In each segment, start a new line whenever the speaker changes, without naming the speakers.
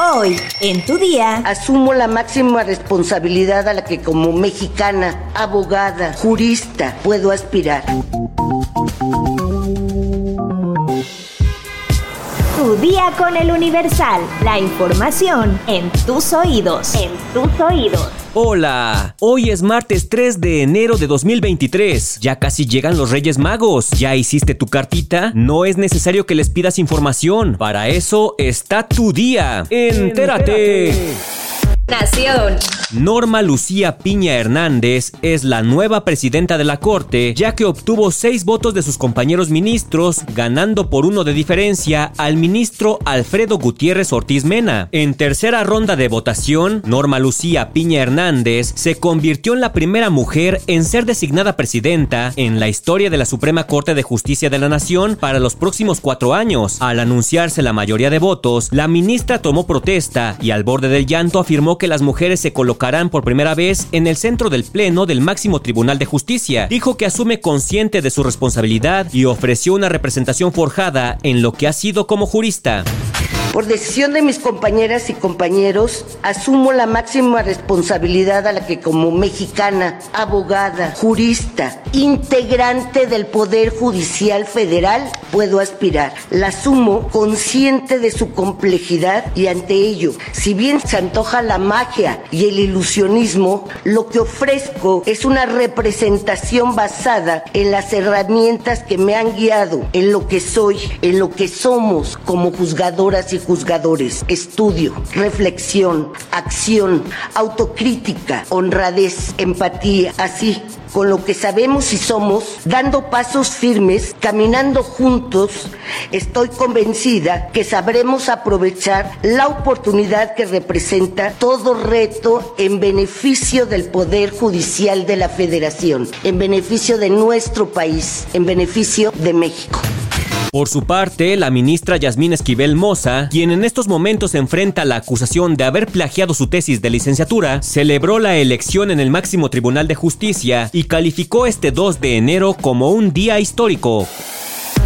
Hoy, en tu día,
asumo la máxima responsabilidad a la que como mexicana, abogada, jurista, puedo aspirar.
Tu día con el Universal. La información en tus oídos. En tus oídos.
Hola, hoy es martes 3 de enero de 2023. Ya casi llegan los Reyes Magos. ¿Ya hiciste tu cartita? No es necesario que les pidas información. Para eso está tu día. Entérate.
Nación.
Norma Lucía Piña Hernández es la nueva presidenta de la Corte, ya que obtuvo seis votos de sus compañeros ministros, ganando por uno de diferencia al ministro Alfredo Gutiérrez Ortiz Mena. En tercera ronda de votación, Norma Lucía Piña Hernández se convirtió en la primera mujer en ser designada presidenta en la historia de la Suprema Corte de Justicia de la Nación para los próximos cuatro años. Al anunciarse la mayoría de votos, la ministra tomó protesta y al borde del llanto afirmó que las mujeres se colocarán por primera vez en el centro del Pleno del máximo Tribunal de Justicia. Dijo que asume consciente de su responsabilidad y ofreció una representación forjada en lo que ha sido como jurista.
Por decisión de mis compañeras y compañeros, asumo la máxima responsabilidad a la que como mexicana, abogada, jurista, integrante del Poder Judicial Federal, puedo aspirar. La asumo consciente de su complejidad y ante ello, si bien se antoja la magia y el ilusionismo, lo que ofrezco es una representación basada en las herramientas que me han guiado, en lo que soy, en lo que somos como juzgadoras y juzgadores, estudio, reflexión, acción, autocrítica, honradez, empatía, así con lo que sabemos y somos, dando pasos firmes, caminando juntos, estoy convencida que sabremos aprovechar la oportunidad que representa todo reto en beneficio del Poder Judicial de la Federación, en beneficio de nuestro país, en beneficio de México.
Por su parte, la ministra Yasmín Esquivel Moza, quien en estos momentos enfrenta la acusación de haber plagiado su tesis de licenciatura, celebró la elección en el máximo Tribunal de Justicia y calificó este 2 de enero como un día histórico.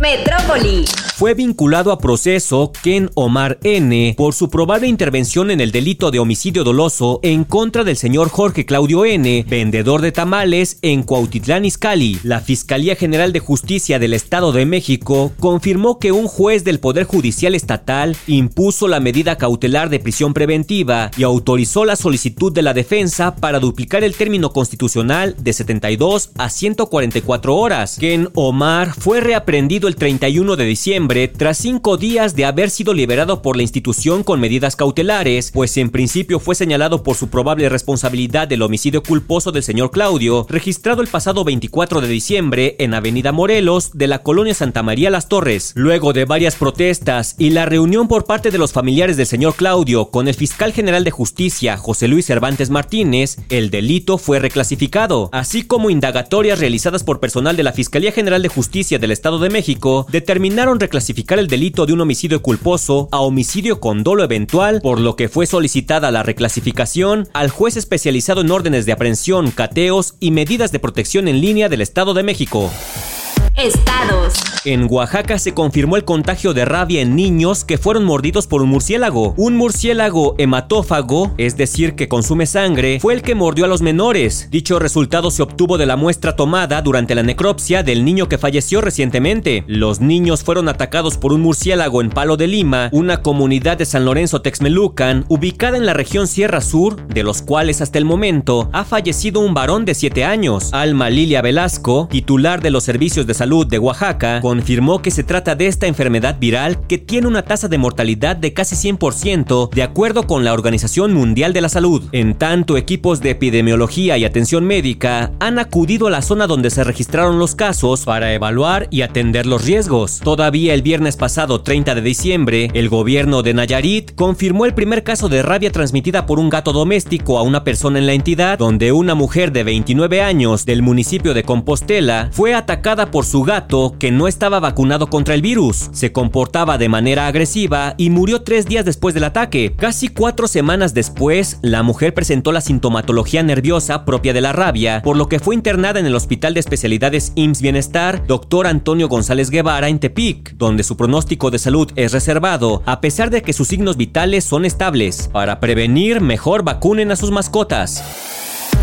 Metrópoli.
Fue vinculado a proceso Ken Omar N. por su probable intervención en el delito de homicidio doloso en contra del señor Jorge Claudio N., vendedor de tamales en Cuautitlán Izcalli. La Fiscalía General de Justicia del Estado de México confirmó que un juez del Poder Judicial Estatal impuso la medida cautelar de prisión preventiva y autorizó la solicitud de la defensa para duplicar el término constitucional de 72 a 144 horas. Ken Omar fue reaprendido el 31 de diciembre tras cinco días de haber sido liberado por la institución con medidas cautelares, pues en principio fue señalado por su probable responsabilidad del homicidio culposo del señor Claudio, registrado el pasado 24 de diciembre en Avenida Morelos de la colonia Santa María Las Torres. Luego de varias protestas y la reunión por parte de los familiares del señor Claudio con el fiscal general de justicia José Luis Cervantes Martínez, el delito fue reclasificado, así como indagatorias realizadas por personal de la Fiscalía General de Justicia del Estado de México determinaron reclasificar el delito de un homicidio culposo a homicidio con dolo eventual, por lo que fue solicitada la reclasificación al juez especializado en órdenes de aprehensión, cateos y medidas de protección en línea del Estado de México.
Estados.
En Oaxaca se confirmó el contagio de rabia en niños que fueron mordidos por un murciélago. Un murciélago hematófago, es decir, que consume sangre, fue el que mordió a los menores. Dicho resultado se obtuvo de la muestra tomada durante la necropsia del niño que falleció recientemente. Los niños fueron atacados por un murciélago en Palo de Lima, una comunidad de San Lorenzo Texmelucan, ubicada en la región Sierra Sur, de los cuales hasta el momento ha fallecido un varón de 7 años. Alma Lilia Velasco, titular de los servicios de salud de Oaxaca, confirmó que se trata de esta enfermedad viral que tiene una tasa de mortalidad de casi 100% de acuerdo con la Organización Mundial de la Salud. En tanto, equipos de epidemiología y atención médica han acudido a la zona donde se registraron los casos para evaluar y atender los riesgos. Todavía el viernes pasado 30 de diciembre, el gobierno de Nayarit confirmó el primer caso de rabia transmitida por un gato doméstico a una persona en la entidad, donde una mujer de 29 años del municipio de Compostela fue atacada por su gato que no estaba vacunado contra el virus, se comportaba de manera agresiva y murió tres días después del ataque. Casi cuatro semanas después, la mujer presentó la sintomatología nerviosa propia de la rabia, por lo que fue internada en el Hospital de Especialidades IMSS Bienestar, Dr. Antonio González Guevara, en Tepic, donde su pronóstico de salud es reservado, a pesar de que sus signos vitales son estables. Para prevenir, mejor vacunen a sus mascotas.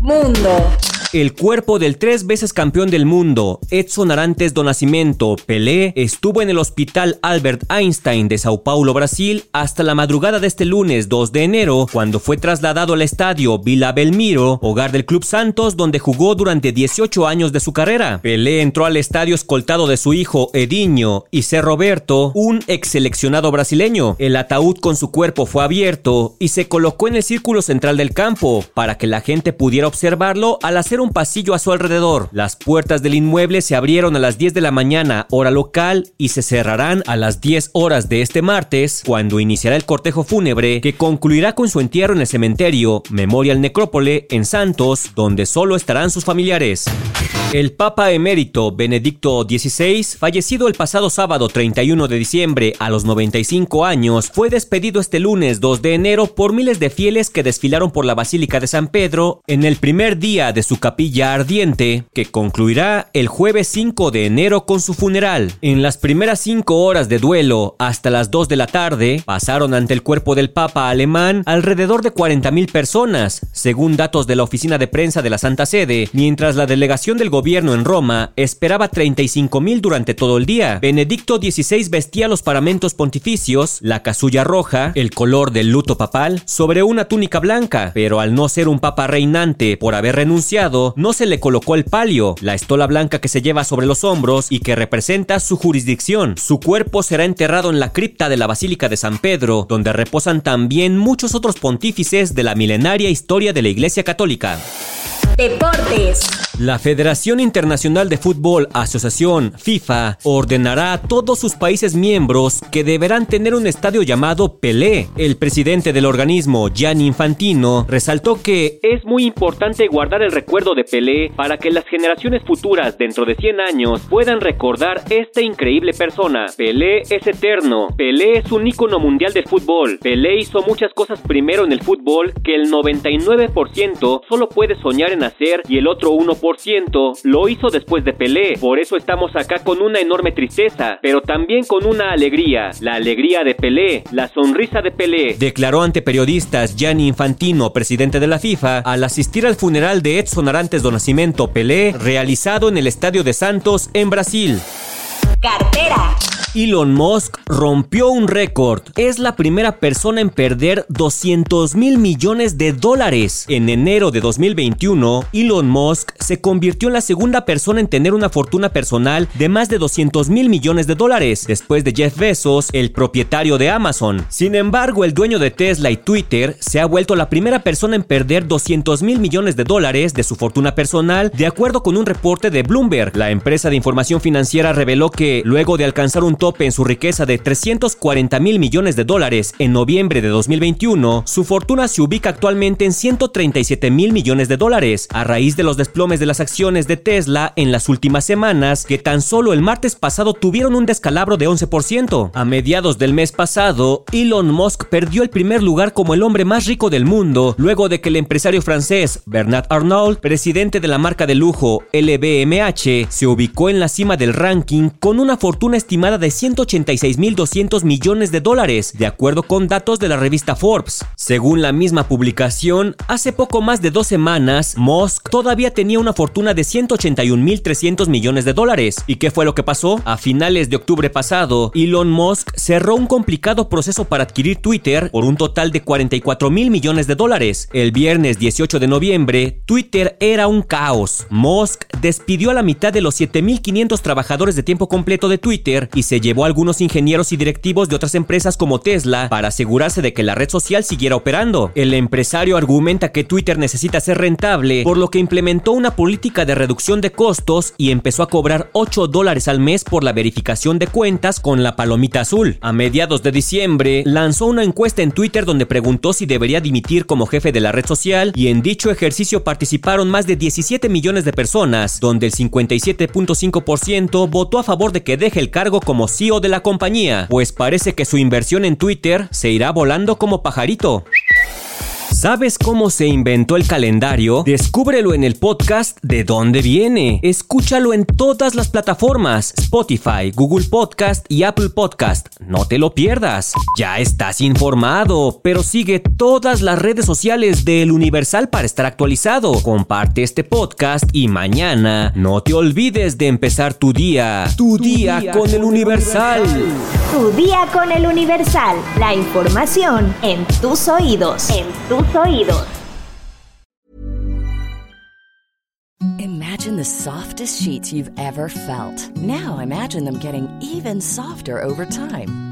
Mundo.
El cuerpo del tres veces campeón del mundo, Edson Arantes do Nascimento, Pelé, estuvo en el Hospital Albert Einstein de Sao Paulo, Brasil, hasta la madrugada de este lunes 2 de enero, cuando fue trasladado al estadio Vila Belmiro, hogar del Club Santos, donde jugó durante 18 años de su carrera. Pelé entró al estadio escoltado de su hijo Edinho y C. Roberto, un ex seleccionado brasileño. El ataúd con su cuerpo fue abierto y se colocó en el círculo central del campo para que la gente pudiera observarlo al hacer un pasillo a su alrededor. Las puertas del inmueble se abrieron a las 10 de la mañana, hora local, y se cerrarán a las 10 horas de este martes, cuando iniciará el cortejo fúnebre que concluirá con su entierro en el cementerio Memorial Necrópole en Santos, donde solo estarán sus familiares. El Papa emérito Benedicto XVI, fallecido el pasado sábado 31 de diciembre a los 95 años, fue despedido este lunes 2 de enero por miles de fieles que desfilaron por la Basílica de San Pedro en el primer día de su capilla ardiente, que concluirá el jueves 5 de enero con su funeral. En las primeras cinco horas de duelo, hasta las 2 de la tarde, pasaron ante el cuerpo del Papa alemán alrededor de 40.000 personas, según datos de la oficina de prensa de la Santa Sede, mientras la delegación del gobierno en Roma esperaba 35 mil durante todo el día. Benedicto XVI vestía los paramentos pontificios, la casulla roja, el color del luto papal, sobre una túnica blanca, pero al no ser un papa reinante por haber renunciado, no se le colocó el palio, la estola blanca que se lleva sobre los hombros y que representa su jurisdicción. Su cuerpo será enterrado en la cripta de la Basílica de San Pedro, donde reposan también muchos otros pontífices de la milenaria historia de la Iglesia Católica.
Deportes.
La Federación Internacional de Fútbol, Asociación FIFA, ordenará a todos sus países miembros que deberán tener un estadio llamado Pelé. El presidente del organismo, Gianni Infantino, resaltó que es muy importante guardar el recuerdo de Pelé para que las generaciones futuras dentro de 100 años puedan recordar esta increíble persona. Pelé es eterno. Pelé es un ícono mundial del fútbol. Pelé hizo muchas cosas primero en el fútbol que el 99% solo puede soñar en hacer y el otro 1% lo hizo después de Pelé. Por eso estamos acá con una enorme tristeza, pero también con una alegría. La alegría de Pelé, la sonrisa de Pelé. Declaró ante periodistas Gianni Infantino, presidente de la FIFA, al asistir al funeral de Edson Arantes do Nascimento Pelé, realizado en el Estadio de Santos en Brasil.
Cartera.
Elon Musk rompió un récord. Es la primera persona en perder 200 mil millones de dólares. En enero de 2021, Elon Musk se convirtió en la segunda persona en tener una fortuna personal de más de 200 mil millones de dólares, después de Jeff Bezos, el propietario de Amazon. Sin embargo, el dueño de Tesla y Twitter se ha vuelto la primera persona en perder 200 mil millones de dólares de su fortuna personal, de acuerdo con un reporte de Bloomberg. La empresa de información financiera reveló que, luego de alcanzar un tope en su riqueza de 340 mil millones de dólares en noviembre de 2021, su fortuna se ubica actualmente en 137 mil millones de dólares, a raíz de los desplomes de las acciones de Tesla en las últimas semanas, que tan solo el martes pasado tuvieron un descalabro de 11%. A mediados del mes pasado, Elon Musk perdió el primer lugar como el hombre más rico del mundo, luego de que el empresario francés Bernard Arnault, presidente de la marca de lujo LVMH, se ubicó en la cima del ranking con una fortuna estimada de 186.200 millones de dólares, de acuerdo con datos de la revista Forbes. Según la misma publicación, hace poco más de dos semanas, Musk todavía tenía una fortuna de 181.300 millones de dólares. ¿Y qué fue lo que pasó? A finales de octubre pasado, Elon Musk cerró un complicado proceso para adquirir Twitter por un total de 44 mil millones de dólares. El viernes 18 de noviembre, Twitter era un caos. Musk despidió a la mitad de los 7.500 trabajadores de tiempo completo de Twitter y se llevó a algunos ingenieros y directivos de otras empresas como Tesla para asegurarse de que la red social siguiera operando. El empresario argumenta que Twitter necesita ser rentable, por lo que implementó una política de reducción de costos y empezó a cobrar 8 dólares al mes por la verificación de cuentas con la palomita azul. A mediados de diciembre, lanzó una encuesta en Twitter donde preguntó si debería dimitir como jefe de la red social y en dicho ejercicio participaron más de 17 millones de personas, donde el 57.5% votó a favor de que deje el cargo como CEO de la compañía, pues parece que su inversión en Twitter se irá volando como pajarito. ¿Sabes cómo se inventó el calendario? Descúbrelo en el podcast De dónde viene. Escúchalo en todas las plataformas: Spotify, Google Podcast y Apple Podcast. No te lo pierdas. Ya estás informado, pero sigue todas las redes sociales del Universal para estar actualizado. Comparte este podcast y mañana no te olvides de empezar tu día. Tu, día, con, el Universal.
Tu día con el Universal. La información en tus oídos. En tus oídos.
Imagine the softest sheets you've ever felt. Now imagine them getting even softer over time.